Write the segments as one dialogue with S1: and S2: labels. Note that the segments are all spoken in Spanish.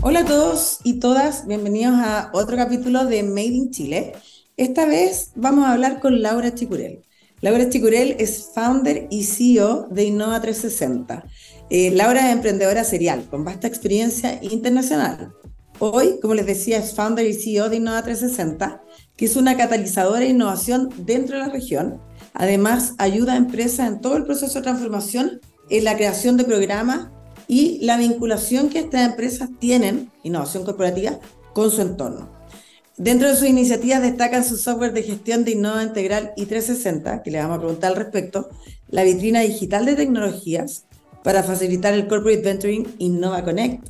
S1: Hola a todos y todas, bienvenidos a otro capítulo de Made in Chile. Esta vez vamos a hablar con Laura Chicurel. Laura Chicurel es founder y CEO de Innova 360. Eh, Laura es emprendedora serial con vasta experiencia internacional. Hoy, como les decía, es founder y CEO de Innova 360, que es una catalizadora de innovación dentro de la región. Además, ayuda a empresas en todo el proceso de transformación en la creación de programas y la vinculación que estas empresas tienen, innovación corporativa, con su entorno. Dentro de sus iniciativas destacan su software de gestión de Innova Integral i360, que le vamos a preguntar al respecto, la vitrina digital de tecnologías para facilitar el corporate venturing Innova Connect,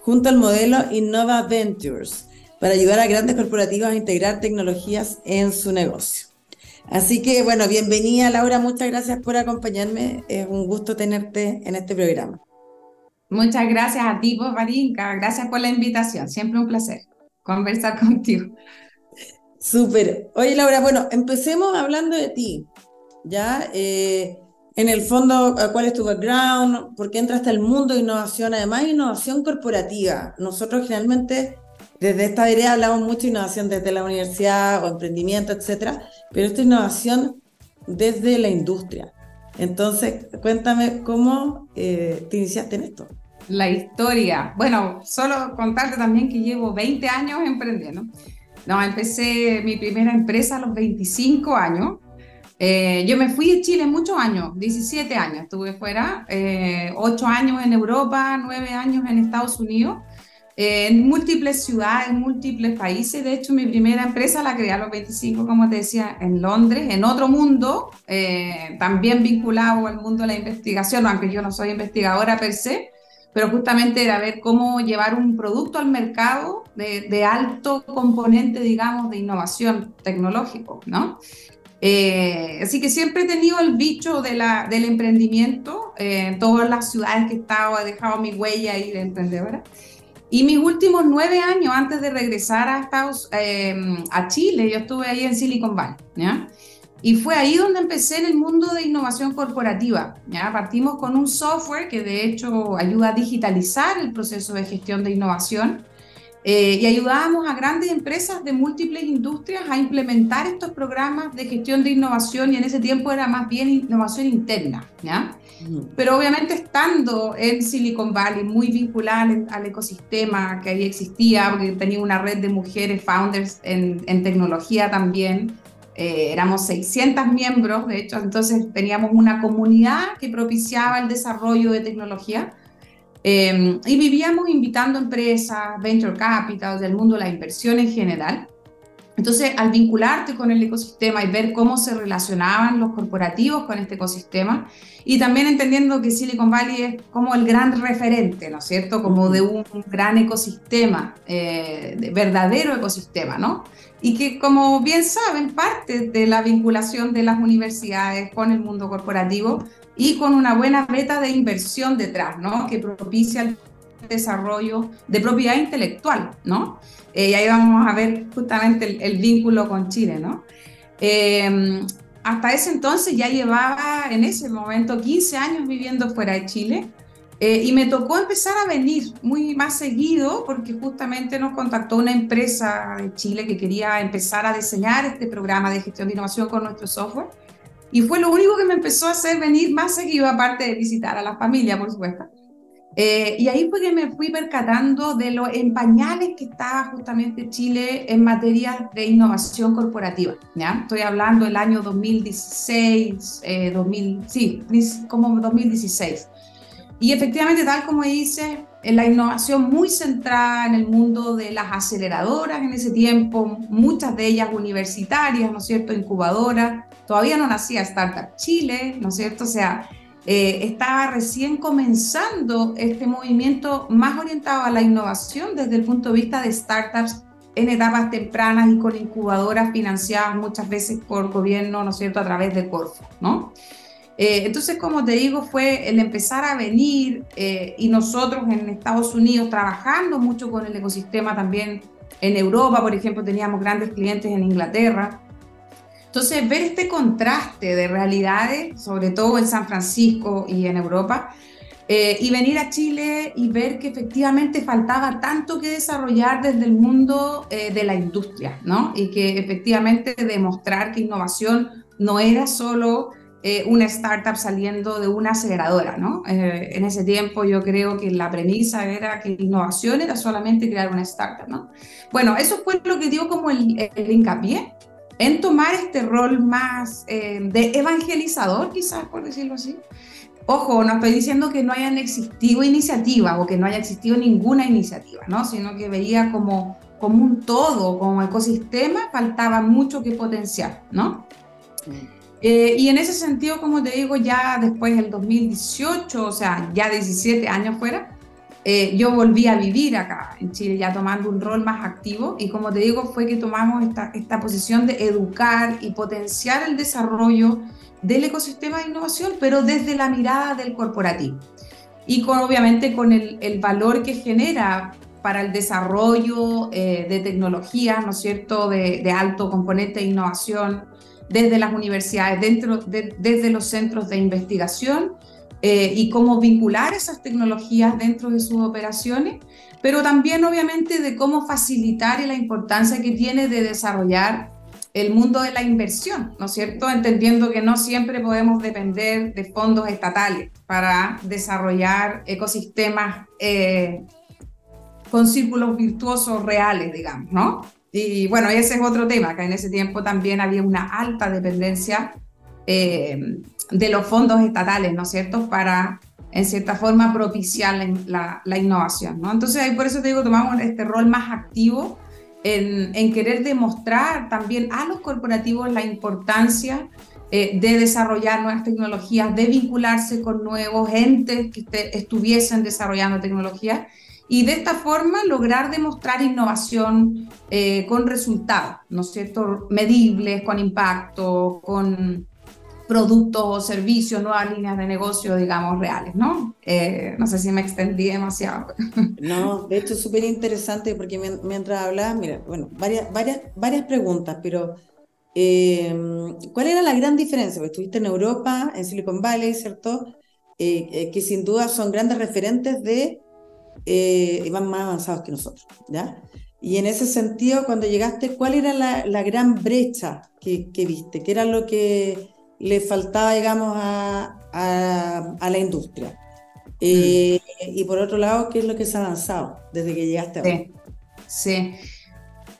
S1: junto al modelo Innova Ventures, para ayudar a grandes corporativas a integrar tecnologías en su negocio. Así que, bueno, bienvenida Laura, muchas gracias por acompañarme. Es un gusto tenerte en este programa.
S2: Muchas gracias a ti, Marinka. Gracias por la invitación. Siempre un placer conversar contigo.
S1: Súper. Oye, Laura, bueno, empecemos hablando de ti. ¿Ya? Eh, en el fondo, ¿cuál es tu background? ¿Por qué entraste al mundo de innovación? Además, innovación corporativa. Nosotros generalmente desde esta área hablamos mucho de innovación desde la universidad o emprendimiento, etcétera, pero esta innovación desde la industria. Entonces, cuéntame cómo eh, te iniciaste en esto.
S2: La historia. Bueno, solo contarte también que llevo 20 años emprendiendo. No, empecé mi primera empresa a los 25 años. Eh, yo me fui de Chile muchos años, 17 años estuve fuera, eh, 8 años en Europa, 9 años en Estados Unidos en múltiples ciudades, en múltiples países. De hecho, mi primera empresa la creé a los 25, como te decía, en Londres, en otro mundo, eh, también vinculado al mundo de la investigación, aunque yo no soy investigadora per se, pero justamente era ver cómo llevar un producto al mercado de, alto componente, digamos, de innovación tecnológico, ¿no? Eh, así que siempre he tenido el bicho de la, del emprendimiento, eh, en todas las ciudades que he estado, he dejado mi huella ahí de emprendedora. Y mis últimos nueve años antes de regresar a, Estados, em, a Chile, yo estuve ahí en Silicon Valley, ¿ya? Y fue ahí donde empecé en el mundo de innovación corporativa. ¿ya? Partimos con un software que de hecho ayuda a digitalizar el proceso de gestión de innovación eh, y ayudábamos a grandes empresas de múltiples industrias a implementar estos programas de gestión de innovación y en ese tiempo era más bien innovación interna. ¿ya? Pero obviamente estando en Silicon Valley, muy vinculada al, ecosistema que ahí existía, porque tenía una red de mujeres founders en, tecnología también, eh, éramos 600 miembros, de hecho, entonces teníamos una comunidad que propiciaba el desarrollo de tecnología. Eh, y vivíamos invitando empresas, venture capital, del mundo de la inversión en general, entonces, al vincularte con el ecosistema y ver cómo se relacionaban los corporativos con este ecosistema, y también entendiendo que Silicon Valley es como el gran referente, ¿no es cierto? Como de un gran ecosistema, eh, de verdadero ecosistema, ¿no? Y que, como bien saben, parte de la vinculación de las universidades con el mundo corporativo y con una buena meta de inversión detrás, ¿no? Que propicia el desarrollo de propiedad intelectual, ¿no? Eh, y ahí vamos a ver justamente el, vínculo con Chile, ¿no? Eh, hasta ese entonces ya llevaba en ese momento 15 años viviendo fuera de Chile eh, y me tocó empezar a venir muy más seguido porque justamente nos contactó una empresa de Chile que quería empezar a diseñar este programa de gestión de innovación con nuestro software. Y fue lo único que me empezó a hacer venir más seguido, aparte de visitar a la familia, por supuesto. Eh, y ahí fue que me fui percatando de lo en pañales que estaba justamente Chile en materia de innovación corporativa. ¿ya? Estoy hablando del año 2016, eh, 2000, sí, como 2016. Y efectivamente, tal como dice, en la innovación muy centrada en el mundo de las aceleradoras en ese tiempo, muchas de ellas universitarias, ¿no es cierto?, incubadoras. Todavía no nacía Startup Chile, ¿no es cierto? O sea, eh, estaba recién comenzando este movimiento más orientado a la innovación desde el punto de vista de startups en etapas tempranas y con incubadoras financiadas muchas veces por gobierno, ¿no es cierto?, a través de Corfo, ¿no? Eh, entonces, como te digo, fue el empezar a venir eh, y nosotros en Estados Unidos trabajando mucho con el ecosistema también en Europa, por ejemplo, teníamos grandes clientes en Inglaterra, entonces, ver este contraste de realidades, sobre todo en San Francisco y en Europa, Eh, y venir a Chile y ver que efectivamente faltaba tanto que desarrollar desde el mundo eh, de la industria, ¿no? Y que efectivamente demostrar que innovación no era solo eh, una startup saliendo de una aceleradora, ¿no? en ese tiempo yo creo que la premisa era que innovación era solamente crear una startup, ¿no? Bueno, eso fue lo que dio como el, el hincapié en tomar este rol más de evangelizador, quizás por decirlo así, Ojo, no estoy diciendo que no hayan existido iniciativas o que no haya existido ninguna iniciativa, ¿no? Sino que veía como, como un todo, como ecosistema, faltaba mucho que potenciar, ¿no? Eh, y en ese sentido, como te digo, ya después del 2018, o sea, ya 17 años fuera, eh, yo volví a vivir acá en Chile, ya tomando un rol más activo. Y como te digo, fue que tomamos esta, esta posición de educar y potenciar el desarrollo del ecosistema de innovación, pero desde la mirada del corporativo. Y con, obviamente con el, el valor que genera para el desarrollo eh, de tecnologías, ¿no es cierto?, de, de, alto componente de innovación desde las universidades, dentro de, desde los centros de investigación eh, y cómo vincular esas tecnologías dentro de sus operaciones, pero también obviamente de cómo facilitar y la importancia que tiene de desarrollar el mundo de la inversión, ¿no es cierto? Entendiendo que no siempre podemos depender de fondos estatales para desarrollar ecosistemas eh, con círculos virtuosos reales, digamos, ¿no? Y bueno, ese es otro tema, que en ese tiempo también había una alta dependencia eh, de los fondos estatales, ¿no es cierto?, para, en cierta forma, propiciar la, la, innovación, ¿no? Entonces, por eso te digo, tomamos este rol más activo en, querer demostrar también a los corporativos la importancia eh, de desarrollar nuevas tecnologías, de vincularse con nuevos entes que estuviesen desarrollando tecnologías y de esta forma lograr demostrar innovación eh, con resultados, ¿no es cierto?, medibles, con impacto, con productos o servicios, nuevas líneas de negocio, digamos, reales, ¿no? Eh, no sé si me extendí demasiado.
S1: No, de hecho es súper interesante porque mientras hablabas, mira, bueno, varias, varias, varias preguntas, pero eh, ¿cuál era la gran diferencia? Porque estuviste en Europa, en Silicon Valley, ¿cierto? Eh, que sin duda son grandes referentes de, y van más avanzados que nosotros, ¿ya? Y en ese sentido, cuando llegaste, ¿cuál era la, la gran brecha que, que viste? ¿Qué era lo que le faltaba, digamos, a, a, la industria. Eh, y por otro lado, ¿qué es lo que se ha avanzado desde que llegaste
S2: sí. Sí.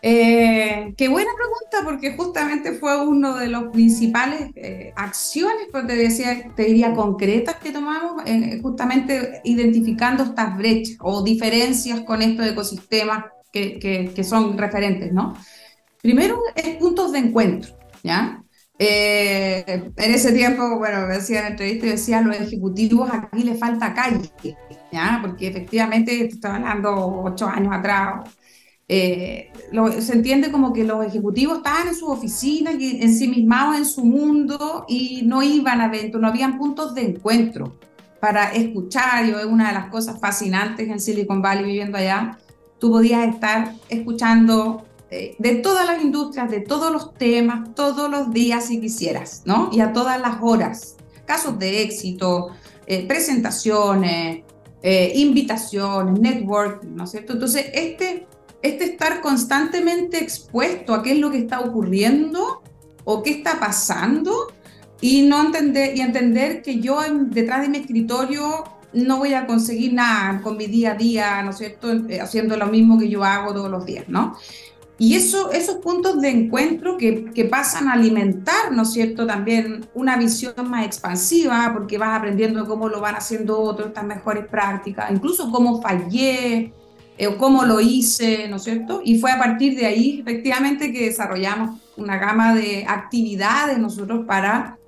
S2: Eh, qué buena pregunta, porque justamente fue uno de los principales eh, acciones, pues te, decía, te diría, concretas que tomamos, justamente identificando estas brechas o diferencias con estos ecosistemas que, que, que son referentes, ¿no? Primero es puntos de encuentro, ¿ya? Eh, en ese tiempo, bueno, me decía en entrevista y decía, a los ejecutivos aquí le falta calle, ¿ya? Porque efectivamente, estaba hablando ocho años atrás, eh, se entiende como que los ejecutivos estaban en sus oficinas y ensimismados en su mundo y no iban a eventos, no habían puntos de encuentro para escuchar. Yo es una de las cosas fascinantes en Silicon Valley viviendo allá. Tú podías estar escuchando eh, de todas las industrias, de todos los temas, todos los días si quisieras, ¿no? Y a todas las horas. Casos de éxito, eh, presentaciones, eh, invitaciones, networking, ¿no es cierto? Entonces, este, este estar constantemente expuesto a qué es lo que está ocurriendo o qué está pasando y no entender y entender que yo detrás de mi escritorio no voy a conseguir nada con mi día a día, ¿no es cierto? Haciendo lo mismo que yo hago todos los días, ¿no? Y eso, esos puntos de encuentro que, que, pasan a alimentar, ¿no es cierto?, también una visión más expansiva, porque vas aprendiendo cómo lo van haciendo otros, estas mejores prácticas, incluso cómo fallé eh, cómo lo hice, ¿no es cierto? Y fue a partir de ahí, efectivamente, que desarrollamos una gama de actividades nosotros para,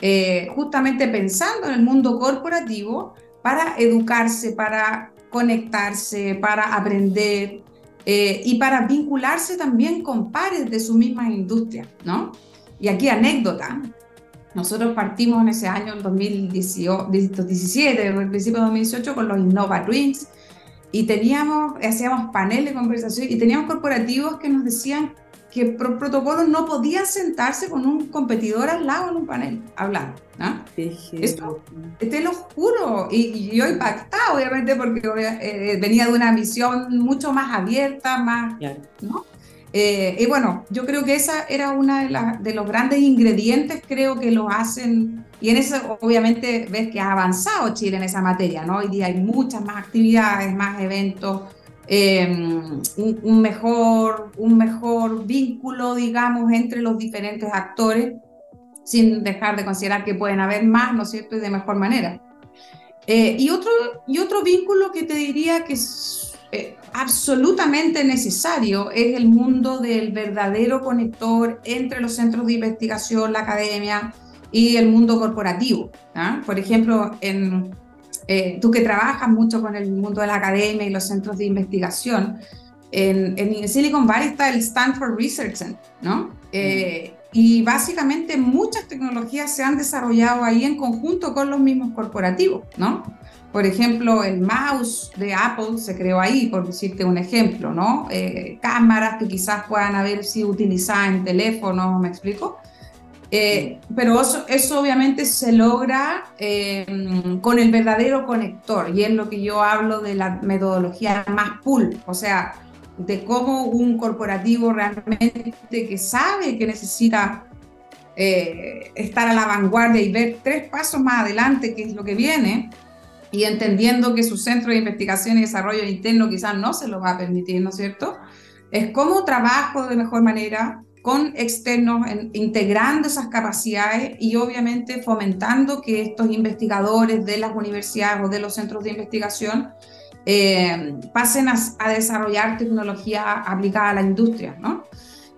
S2: eh, justamente pensando en el mundo corporativo, para educarse, para conectarse, para aprender, eh, y para vincularse también con pares de su misma industria, ¿no? Y aquí anécdota, nosotros partimos en ese año, en 2017, el principio de 2018, con los Innova Twins y teníamos, hacíamos paneles de conversación y teníamos corporativos que nos decían que por protocolo no podían sentarse con un competidor al lado en un panel hablando. ¿no? Esto, te lo juro, y, yo impactado obviamente porque eh, venía de una misión mucho más abierta, más... ¿no? Eh, y bueno, yo creo que esa era una de, de, los grandes ingredientes, creo que lo hacen, y en eso obviamente ves que ha avanzado Chile en esa materia, ¿no? Hoy día hay muchas más actividades, más eventos, Em, un, mejor, un mejor vínculo, digamos, entre los diferentes actores, sin dejar de considerar que pueden haber más, ¿no es cierto?, y de mejor manera. Eh, y, otro, y otro vínculo que te diría que es eh, absolutamente necesario es el mundo del verdadero conector entre los centros de investigación, la academia y el mundo corporativo. ¿ah? Por ejemplo, en, eh, tú que trabajas mucho con el mundo de la academia y los centros de investigación, en, en Silicon Valley está el Stanford Research Center, ¿no? Eh, y básicamente muchas tecnologías se han desarrollado ahí en conjunto con los mismos corporativos, ¿no? Por ejemplo, el mouse de Apple se creó ahí, por decirte un ejemplo, ¿no? Eh, cámaras que quizás puedan haber sido utilizadas en teléfonos, ¿me explico? Eh, pero eso, obviamente se logra eh, con el verdadero conector y es lo que yo hablo de la metodología más pull, o sea, de cómo un corporativo realmente que sabe que necesita eh, estar a la vanguardia y ver tres pasos más adelante qué es lo que viene y entendiendo que su centro de investigación y desarrollo interno quizás no se lo va a permitir, ¿no es cierto? Es cómo trabajo de mejor manera, con externos, integrando esas capacidades y obviamente fomentando que estos investigadores de las universidades o de los centros de investigación eh, pasen a, desarrollar tecnología aplicada a la industria, ¿no?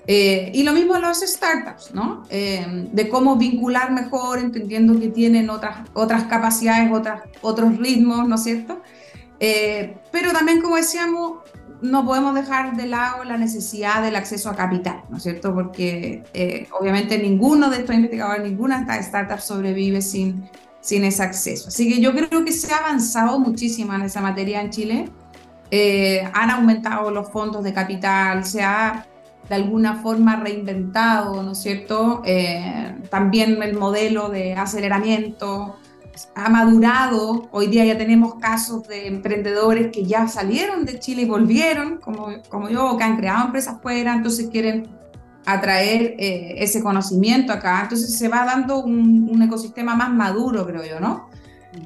S2: Eh, y lo mismo los startups, ¿no? Eh, de cómo vincular mejor, entendiendo que tienen otras, otras capacidades, otras, otros ritmos, ¿no es cierto? pero también, como decíamos, no podemos dejar de lado la necesidad del acceso a capital, ¿no es cierto? Porque eh, obviamente ninguno de estos investigadores, ninguna de estas startups sobrevive sin, sin ese acceso. Así que yo creo que se ha avanzado muchísimo en esa materia en Chile. Eh, han aumentado los fondos de capital, se ha de alguna forma reinventado, ¿no es cierto? Eh, también el modelo de aceleramiento, ha madurado. Hoy día ya tenemos casos de emprendedores que ya salieron de Chile y volvieron, como, como yo, que han creado empresas fuera, entonces quieren atraer eh, ese conocimiento acá. Entonces se va dando un, ecosistema más maduro, creo yo, ¿no?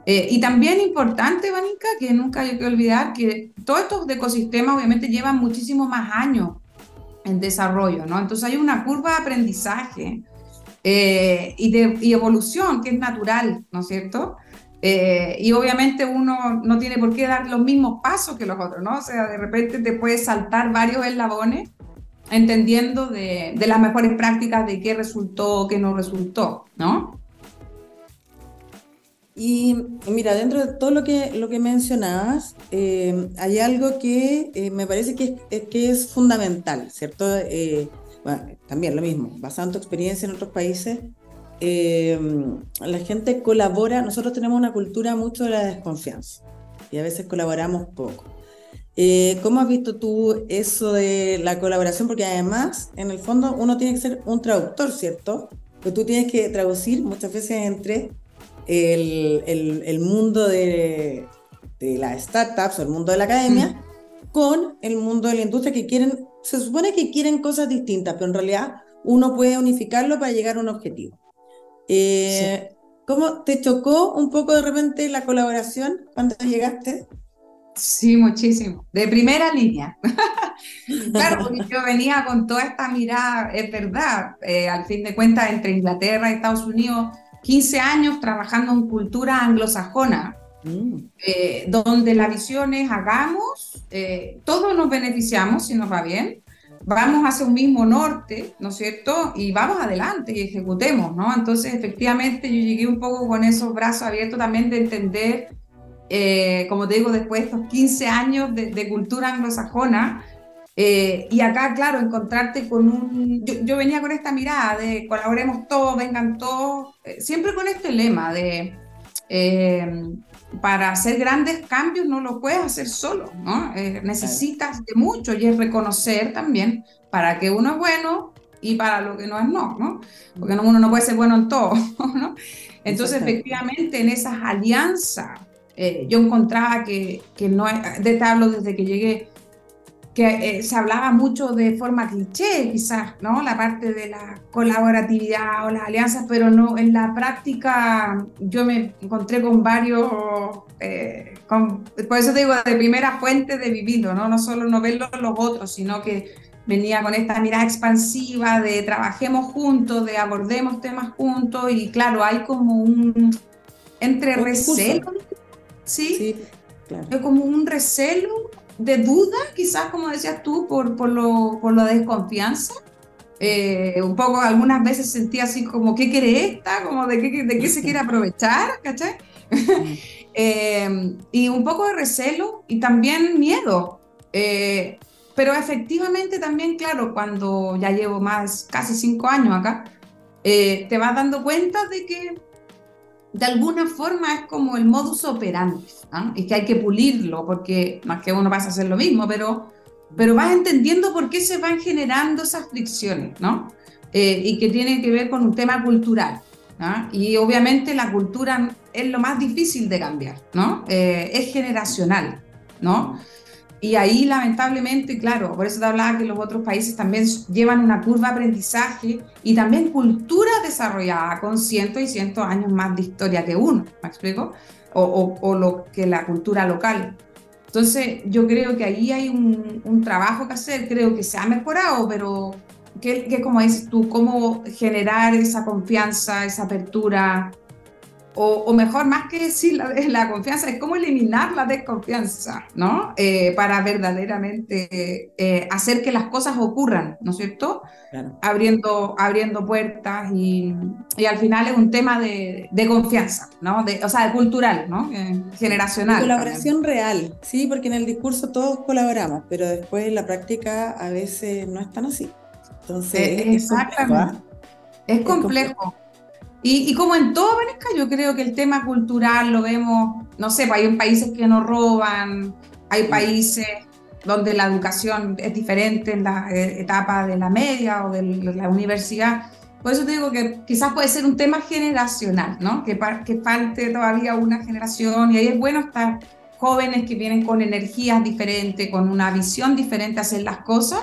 S2: Eh, y también importante, Vanica, que nunca hay que olvidar que todos estos ecosistemas obviamente llevan muchísimos más años en desarrollo, ¿no? Entonces hay una curva de aprendizaje eh, y, de, evolución, que es natural, ¿no es cierto? Eh, y obviamente uno no tiene por qué dar los mismos pasos que los otros, ¿no? O sea, de repente te puedes saltar varios eslabones entendiendo de, de las mejores prácticas de qué resultó, qué no resultó, ¿no?
S1: Y mira, dentro de todo lo que, lo que mencionabas, eh, hay algo que me parece que que es fundamental, ¿cierto? bueno, también lo mismo, basado en tu experiencia en otros países, eh, la gente colabora, nosotros tenemos una cultura mucho de la desconfianza y a veces colaboramos poco. Eh, ¿Cómo has visto tú eso de la colaboración? Porque además, en el fondo, uno tiene que ser un traductor, ¿cierto? Que tú tienes que traducir muchas veces entre el, el, el mundo de, de, las startups o el mundo de la academia mm. con el mundo de la industria que quieren se supone que quieren cosas distintas, pero en realidad uno puede unificarlo para llegar a un objetivo. Eh, ¿Cómo te chocó un poco de repente la colaboración cuando llegaste?
S2: Sí, muchísimo. De primera línea. claro, porque yo venía con toda esta mirada, es verdad, eh, al fin de cuentas, entre Inglaterra y Estados Unidos, 15 años trabajando en cultura anglosajona, mm. eh, donde la visión es hagamos eh, todos nos beneficiamos si nos va bien, vamos hacia un mismo norte, ¿no es cierto? Y vamos adelante y ejecutemos, ¿no? Entonces, efectivamente, yo llegué un poco con esos brazos abiertos también de entender, eh, como te digo, después de estos 15 años de, cultura anglosajona, eh, y acá, claro, encontrarte con un... Yo, venía con esta mirada de colaboremos todos, vengan todos, siempre con este lema de para hacer grandes cambios no lo puedes hacer solo, ¿no? Eh, necesitas de mucho y es reconocer también para que uno es bueno y para lo que no es no, ¿no? Porque uno no puede ser bueno en todo, ¿no? Entonces, efectivamente, en esas alianzas, eh, yo encontraba que, que no, de te hablo desde que llegué, que eh, se hablaba mucho de forma cliché, quizás, ¿no? La parte de la colaboratividad o las alianzas, pero no, en la práctica yo me encontré con varios, eh, por eso digo, de primera fuente de vivido, ¿no? No solo no verlo los otros, sino que venía con esta mirada expansiva de trabajemos juntos, de abordemos temas juntos, y claro, hay como un, entre recelo, ¿sí? sí claro. como un recelo de duda, quizás como decías tú, por, por, lo, por la desconfianza. Eh, un poco, algunas veces sentía así como, ¿qué quiere esta? Como de qué, de qué se quiere aprovechar, ¿cachai? eh, y un poco de recelo y también miedo. Eh, pero efectivamente también, claro, cuando ya llevo más, casi cinco años acá, eh, te vas dando cuenta de que de alguna forma es como el modus operandi, y que hay que pulirlo, porque más que uno pasa a hacer lo mismo, pero, pero vas entendiendo por qué se van generando esas fricciones, ¿no? Eh, y que tiene que ver con un tema cultural. Y obviamente la cultura es lo más difícil de cambiar, ¿no? Eh, es generacional, ¿no? Y ahí, lamentablemente, claro, por eso te hablaba que los otros países también llevan una curva de aprendizaje y también cultura desarrollada con cientos y cientos años más de historia que uno, ¿me explico? O, o, lo que la cultura local. Entonces, yo creo que ahí hay un, un trabajo que hacer, creo que se ha mejorado, pero ¿qué, como dices tú, cómo generar esa confianza, esa apertura, o, mejor, más que decir la, la, confianza, es cómo eliminar la desconfianza, ¿no? Eh, para verdaderamente eh, hacer que las cosas ocurran, ¿no es cierto? Abriendo, abriendo puertas y, y, al final es un tema de, de confianza, ¿no? De, o sea, de cultural, ¿no? Eh, generacional.
S1: colaboración real, sí, porque en el discurso todos colaboramos, pero después en la práctica a veces no es tan así. Entonces,
S2: es, exactamente. Es complejo. Y, como en todo Venezuela, yo creo que el tema cultural lo vemos, no sé, pues hay países que nos roban, hay países donde la educación es diferente en la eh, etapa de la media o de la universidad. Por eso te digo que quizás puede ser un tema generacional, ¿no? Que, que falte todavía una generación y ahí es bueno estar jóvenes que vienen con energías diferentes, con una visión diferente a hacer las cosas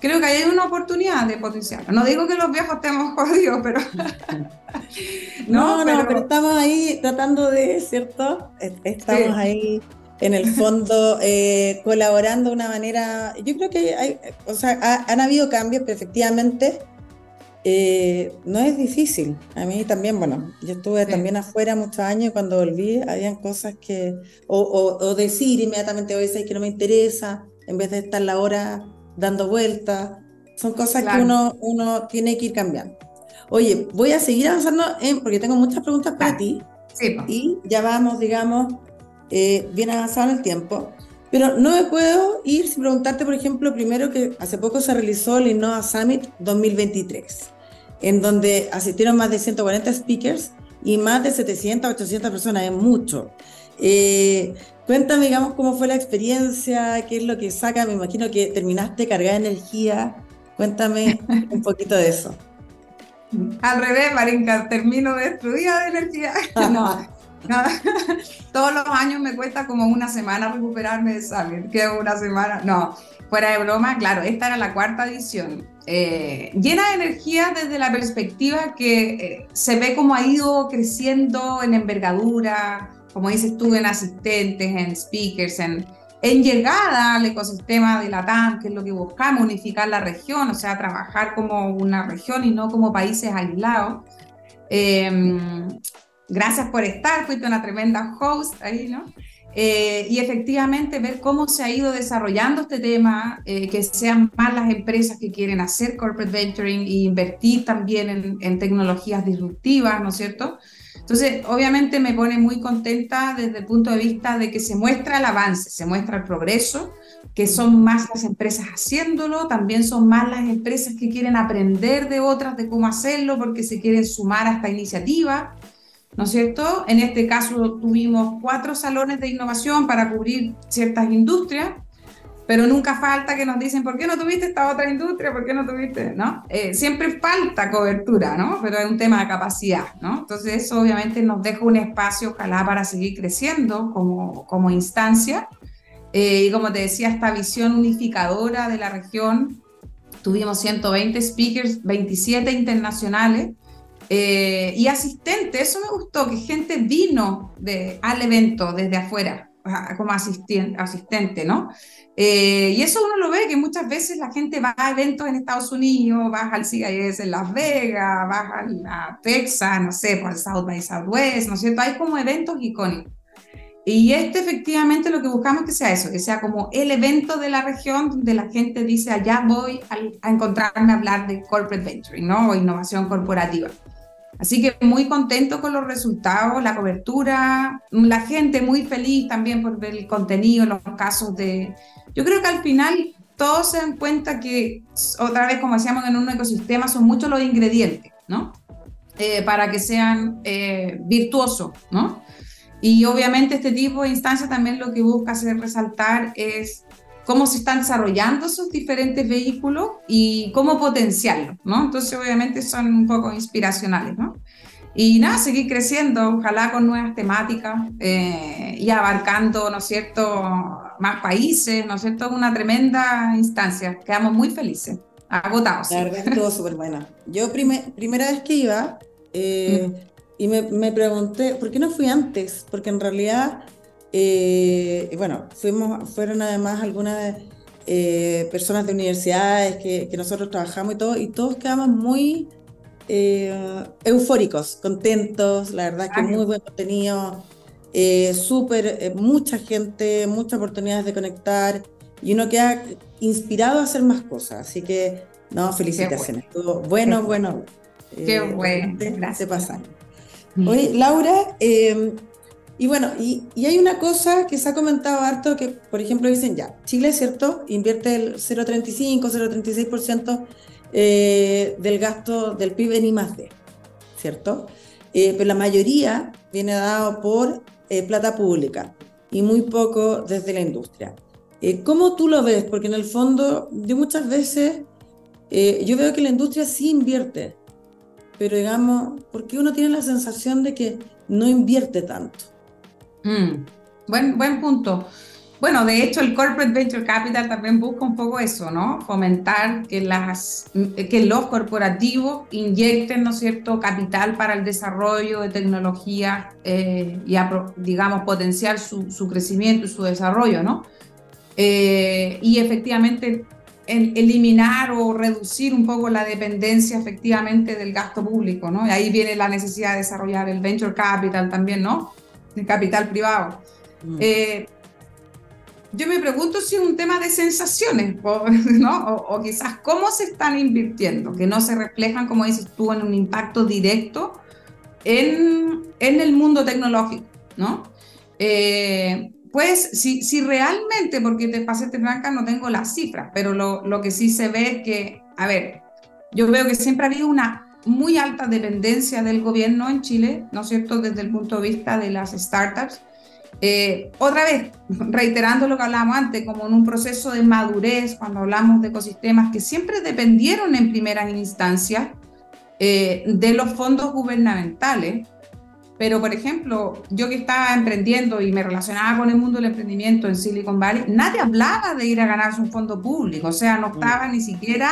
S2: creo que hay una oportunidad de potenciar. No digo que los viejos estemos jodidos, pero...
S1: no, no, pero... estamos ahí tratando de, ¿cierto? Estamos ahí en el fondo eh, colaborando de una manera, yo creo que hay, o sea, han habido cambios, pero efectivamente eh, no es difícil. A mí también, bueno, yo estuve también afuera muchos años y cuando volví habían cosas que, o, o, decir inmediatamente, hoy sé que no me interesa, en vez de estar la hora dando vueltas. Son cosas que uno, uno tiene que ir cambiando. Oye, voy a seguir avanzando en, porque tengo muchas preguntas para ti. Sí. Y ya vamos, digamos, eh, bien avanzado en el tiempo. Pero no me puedo ir sin preguntarte, por ejemplo, primero que hace poco se realizó el Innova Summit 2023, en donde asistieron más de 140 speakers y más de 700, 800 personas, es mucho. Eh, Cuéntame, digamos, cómo fue la experiencia, qué es lo que saca. Me imagino que terminaste cargada de energía. Cuéntame un poquito de eso.
S2: Al revés, Marinka, termino destruida de energía. no, Todos los años me cuesta como una semana recuperarme de salir, que una semana. No, fuera de broma, claro, esta era la cuarta edición. Eh, llena de energía desde la perspectiva que eh, se ve cómo ha ido creciendo en envergadura, como dices tú, en asistentes, en speakers, en, en llegada al ecosistema de la TAM, que es lo que buscamos, unificar la región, o sea, trabajar como una región y no como países aislados. Em, gracias por estar, fuiste una tremenda host ahí, ¿no? Eh, y efectivamente ver cómo se ha ido desarrollando este tema, eh, que sean más las empresas que quieren hacer corporate venturing e invertir también en, en tecnologías disruptivas, ¿no es cierto? Entonces, obviamente me pone muy contenta desde el punto de vista de que se muestra el avance, se muestra el progreso, que son más las empresas haciéndolo, también son más las empresas que quieren aprender de otras de cómo hacerlo porque se quieren sumar a esta iniciativa. ¿no es cierto? En este caso tuvimos cuatro salones de innovación para cubrir ciertas industrias, pero nunca falta que nos dicen, ¿por qué no tuviste esta otra industria? ¿Por qué no tuviste? ¿No? Eh, siempre falta cobertura, ¿no? Pero es un tema de capacidad, ¿no? Entonces eso obviamente nos deja un espacio, ojalá, para seguir creciendo como, como instancia. Eh, y como te decía, esta visión unificadora de la región, tuvimos 120 speakers, 27 internacionales, eh, y asistente, eso me gustó, que gente vino de, al evento desde afuera como asistente, ¿no? Eh, y eso uno lo ve, que muchas veces la gente va a eventos en Estados Unidos, va al CIS en Las Vegas, va a Texas, no sé, por South by Southwest, ¿no es cierto? Hay como eventos icónicos. Y este efectivamente lo que buscamos que sea eso, que sea como el evento de la región donde la gente dice, allá voy a, a encontrarme a hablar de corporate venturing, ¿no? Innovación corporativa. Así que muy contento con los resultados, la cobertura, la gente muy feliz también por ver el contenido, los casos de... Yo creo que al final todos se dan cuenta que, otra vez como decíamos en un ecosistema, son muchos los ingredientes, ¿no? Eh, para que sean eh, virtuosos, ¿no? Y obviamente este tipo de instancia también lo que busca hacer resaltar es cómo se están desarrollando esos diferentes vehículos y cómo potenciarlos, ¿no? Entonces, obviamente son un poco inspiracionales, ¿no? Y nada, seguir creciendo, ojalá con nuevas temáticas eh, y abarcando, ¿no es cierto?, más países, ¿no es cierto?, una tremenda instancia. Quedamos muy felices, agotados.
S1: La verdad estuvo súper buena. Yo primera vez que iba eh, mm. y me, me pregunté, ¿por qué no fui antes? Porque en realidad eh, bueno, fuimos, fueron además algunas eh, personas de universidades que, que, nosotros trabajamos y todo, y todos quedamos muy eh, eufóricos, contentos, la verdad es que muy buen contenido, súper, mucha gente, muchas oportunidades de conectar, y uno queda inspirado a hacer más cosas, así que, no, felicitaciones, bueno. bueno, bueno.
S2: Qué bueno, gracias. Se
S1: pasan. Oye, Laura, y bueno, y, hay una cosa que se ha comentado harto, que por ejemplo dicen ya, Chile, ¿cierto? Invierte el 0,35, 0,36% eh, del gasto del PIB en I+.D., ¿cierto? Eh, pero la mayoría viene dado por eh, plata pública y muy poco desde la industria. ¿Cómo tú lo ves? Porque en el fondo, yo muchas veces, yo veo que la industria sí invierte, pero digamos, porque uno tiene la sensación de que no invierte tanto.
S2: Mm, buen, buen punto. Bueno, de hecho, el Corporate Venture Capital también busca un poco eso, ¿no? Fomentar que, las, que los corporativos inyecten, ¿no es cierto?, capital para el desarrollo de tecnología eh, y, digamos, potenciar su, su, crecimiento y su desarrollo, ¿no? Eh, y efectivamente eliminar o reducir un poco la dependencia efectivamente del gasto público, ¿no? Y ahí viene la necesidad de desarrollar el venture capital también, ¿no? De capital privado. Mm. Eh, yo me pregunto si es un tema de sensaciones, ¿no? O, quizás cómo se están invirtiendo, que no se reflejan, como dices tú, en un impacto directo en, en el mundo tecnológico, ¿no? Eh, pues si, si realmente, porque te pasé franca, no tengo las cifras, pero lo, lo que sí se ve es que, a ver, yo veo que siempre ha habido una muy alta dependencia del gobierno en Chile, ¿no es cierto?, desde el punto de vista de las startups. Eh, otra vez, reiterando lo que hablábamos antes, como en un proceso de madurez, cuando hablamos de ecosistemas que siempre dependieron en primera instancia eh, de los fondos gubernamentales, pero, por ejemplo, yo que estaba emprendiendo y me relacionaba con el mundo del emprendimiento en Silicon Valley, nadie hablaba de ir a ganarse un fondo público, o sea, no mm. estaba ni siquiera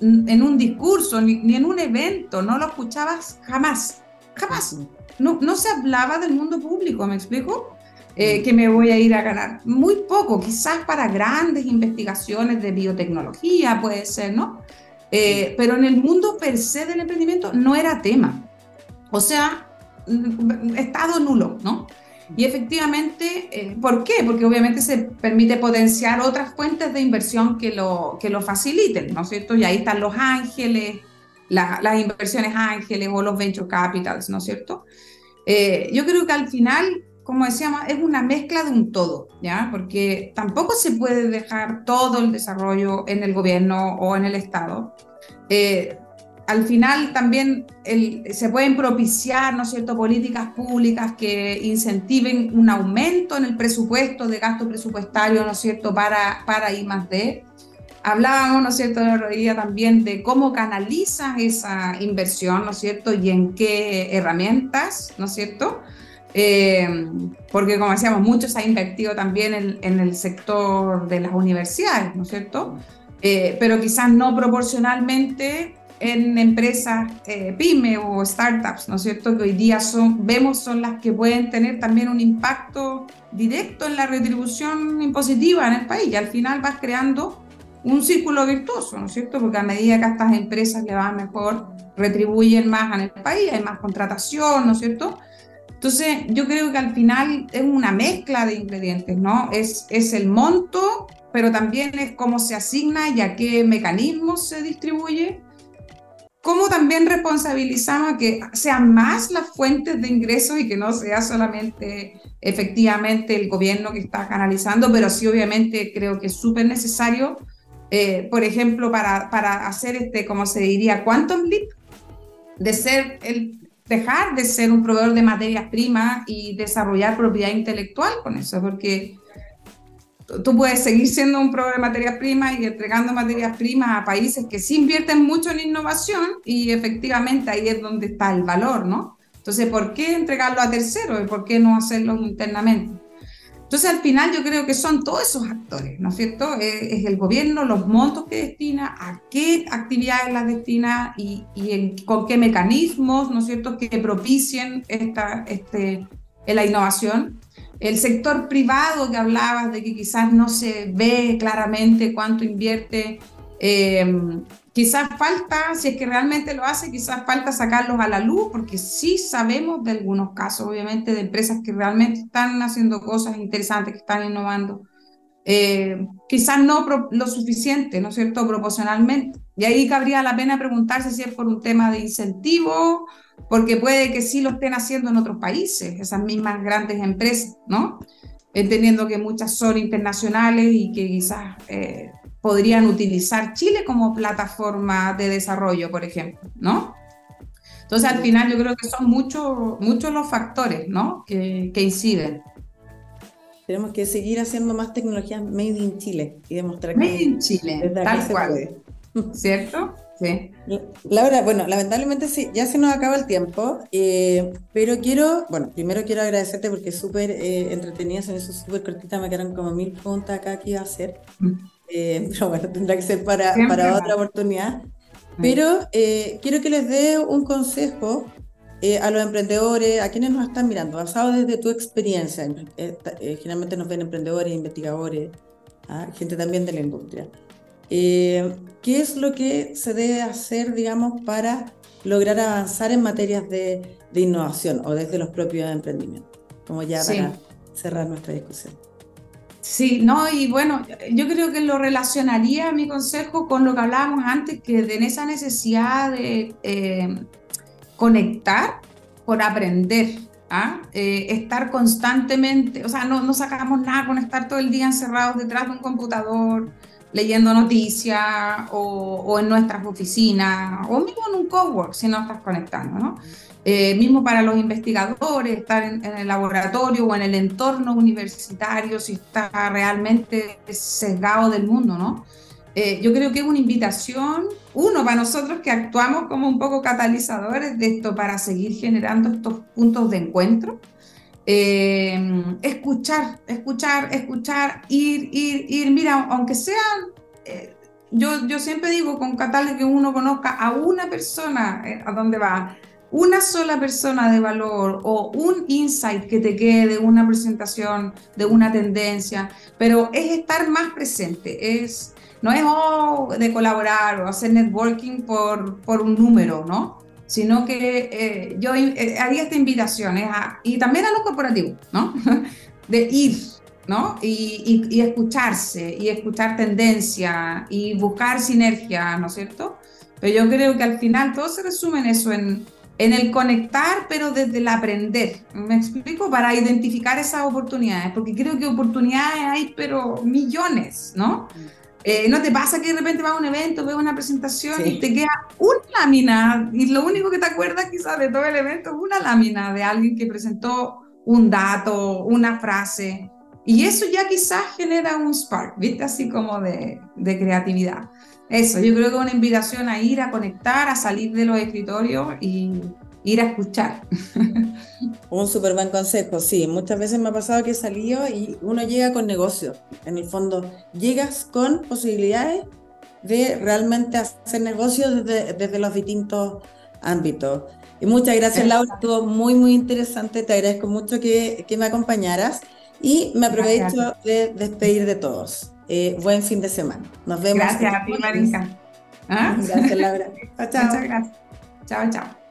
S2: en un discurso, ni, en un evento, no lo escuchabas jamás, jamás. No, no se hablaba del mundo público, ¿me explico? Eh, mm. que me voy a ir a ganar. Muy poco, quizás para grandes investigaciones de biotecnología, puede ser, ¿no? Eh, pero en el mundo per se del emprendimiento no era tema. O sea, estado nulo, ¿no? Y efectivamente, eh, ¿por qué? Porque obviamente se permite potenciar otras fuentes de inversión que lo, que lo faciliten, ¿no es cierto? Y ahí están los ángeles, las inversiones ángeles o los venture capitals, ¿no es cierto? Eh, yo creo que al final, como decíamos, es una mezcla de un todo, ¿ya? Porque tampoco se puede dejar todo el desarrollo en el gobierno o en el Estado. Eh, al final también se pueden propiciar, ¿no cierto?, políticas públicas que incentiven un aumento en el presupuesto de gasto presupuestario, ¿no cierto?, para, para I más D. Hablábamos, ¿no es cierto?, de rodilla también de cómo canalizan esa inversión, ¿no cierto?, y en qué herramientas, ¿no cierto?, eh, porque como decíamos, mucho se ha invertido también en, en, el sector de las universidades, ¿no cierto? Eh, pero quizás no proporcionalmente en empresas eh, pyme o startups, ¿no es cierto? Que hoy día son, vemos son las que pueden tener también un impacto directo en la retribución impositiva en el país y al final vas creando un círculo virtuoso, ¿no es cierto? Porque a medida que a estas empresas le van mejor, retribuyen más en el país, hay más contratación, ¿no es cierto? Entonces, yo creo que al final es una mezcla de ingredientes, ¿no? Es, es el monto, pero también es cómo se asigna y a qué mecanismos se distribuye cómo también responsabilizamos que sean más las fuentes de ingresos y que no sea solamente efectivamente el gobierno que está canalizando, pero sí obviamente creo que es súper necesario, eh, por ejemplo, para, para hacer este, como se diría, quantum leap, de ser el, dejar de ser un proveedor de materias primas y desarrollar propiedad intelectual con eso, porque tú puedes seguir siendo un proveedor de materias primas y entregando materias primas a países que sí invierten mucho en innovación y efectivamente ahí es donde está el valor, ¿no? Entonces, ¿por qué entregarlo a terceros y por qué no hacerlo internamente? Entonces, al final yo creo que son todos esos actores, ¿no es cierto? Es, el gobierno, los montos que destina, a qué actividades las destina y, y con qué mecanismos, ¿no es cierto?, que propicien esta, este, la innovación el sector privado que hablabas de que quizás no se ve claramente cuánto invierte, eh, quizás falta, si es que realmente lo hace, quizás falta sacarlos a la luz, porque sí sabemos de algunos casos, obviamente, de empresas que realmente están haciendo cosas interesantes, que están innovando. Eh, quizás no lo suficiente, ¿no es cierto?, proporcionalmente. Y ahí cabría la pena preguntarse si es por un tema de incentivo porque puede que sí lo estén haciendo en otros países, esas mismas grandes empresas, ¿no? Entendiendo que muchas son internacionales y que quizás eh, podrían utilizar Chile como plataforma de desarrollo, por ejemplo, ¿no? Entonces, al final yo creo que son muchos muchos los factores, ¿no? Que, que inciden.
S1: Tenemos que seguir haciendo más tecnologías made in Chile y demostrar
S2: made in Chile, tal cual. ¿Cierto? Sí.
S1: Laura, bueno, lamentablemente sí, ya se nos acaba el tiempo, eh, pero quiero, bueno, primero quiero agradecerte porque es súper eh, entretenida, son eso súper cortita, me quedan como mil preguntas acá que iba a hacer, mm. eh, pero bueno, tendrá que ser para, para otra oportunidad. Mm. Pero quiero que les dé un consejo a los emprendedores, a quienes nos están mirando, basado desde tu experiencia. generalmente nos ven emprendedores, investigadores, ¿ah? gente también de la industria. Eh, ¿Qué es lo que se debe hacer, digamos, para lograr avanzar en materias de, innovación o desde los propios emprendimientos? Como ya para cerrar nuestra discusión.
S2: Sí, no, y bueno, yo creo que lo relacionaría mi consejo con lo que hablábamos antes, que en esa necesidad de eh, conectar por aprender, ¿ah? Eh, estar constantemente, o sea, no, no sacamos nada con estar todo el día encerrados detrás de un computador, leyendo noticias o, en nuestras oficinas o mismo en un cowork si no estás conectando, ¿no? Eh, mismo para los investigadores, estar en, el laboratorio o en el entorno universitario, si está realmente sesgado del mundo, ¿no? Eh, yo creo que es una invitación, uno, para nosotros que actuamos como un poco catalizadores de esto para seguir generando estos puntos de encuentro, eh, escuchar, escuchar, escuchar, ir, ir, ir. Mira, aunque sean, eh, yo, yo siempre digo con Catal que uno conozca a una persona eh, a dónde va, una sola persona de valor o un insight que te quede de una presentación, de una tendencia, pero es estar más presente, es, no es oh, de colaborar o hacer networking por, por un número, ¿no? Sino que eh, yo eh, haría esta invitación y también a los corporativos, ¿no? de ir, ¿no? Y, y, escucharse, y escuchar tendencia, y buscar sinergia, ¿no es cierto? Pero yo creo que al final todo se resume en eso, en, en el conectar, pero desde el aprender, ¿me explico? Para identificar esas oportunidades, porque creo que oportunidades hay, pero millones, ¿no? Eh, ¿No te pasa que de repente vas a un evento, ves una presentación y te queda una lámina y lo único que te acuerdas quizás de todo el evento es una lámina de alguien que presentó un dato, una frase? Y eso ya quizás genera un spark, ¿viste? Así como de, de creatividad. Eso, yo creo que es una invitación a ir a conectar, a salir de los escritorios y ir a escuchar.
S1: Un súper buen consejo, sí. Muchas veces me ha pasado que he salido y uno llega con negocio. En el fondo, llegas con posibilidades de realmente hacer negocios desde, desde los distintos ámbitos. Y muchas gracias, Laura. Estuvo muy, muy interesante. Te agradezco mucho que, que me acompañaras. Y me aprovecho de despedir de todos. Eh, buen fin de semana. Nos vemos.
S2: Gracias a ti, Marinka.
S1: ¿Ah? Gracias, Laura.
S2: chao. Muchas gracias. Chao, chao.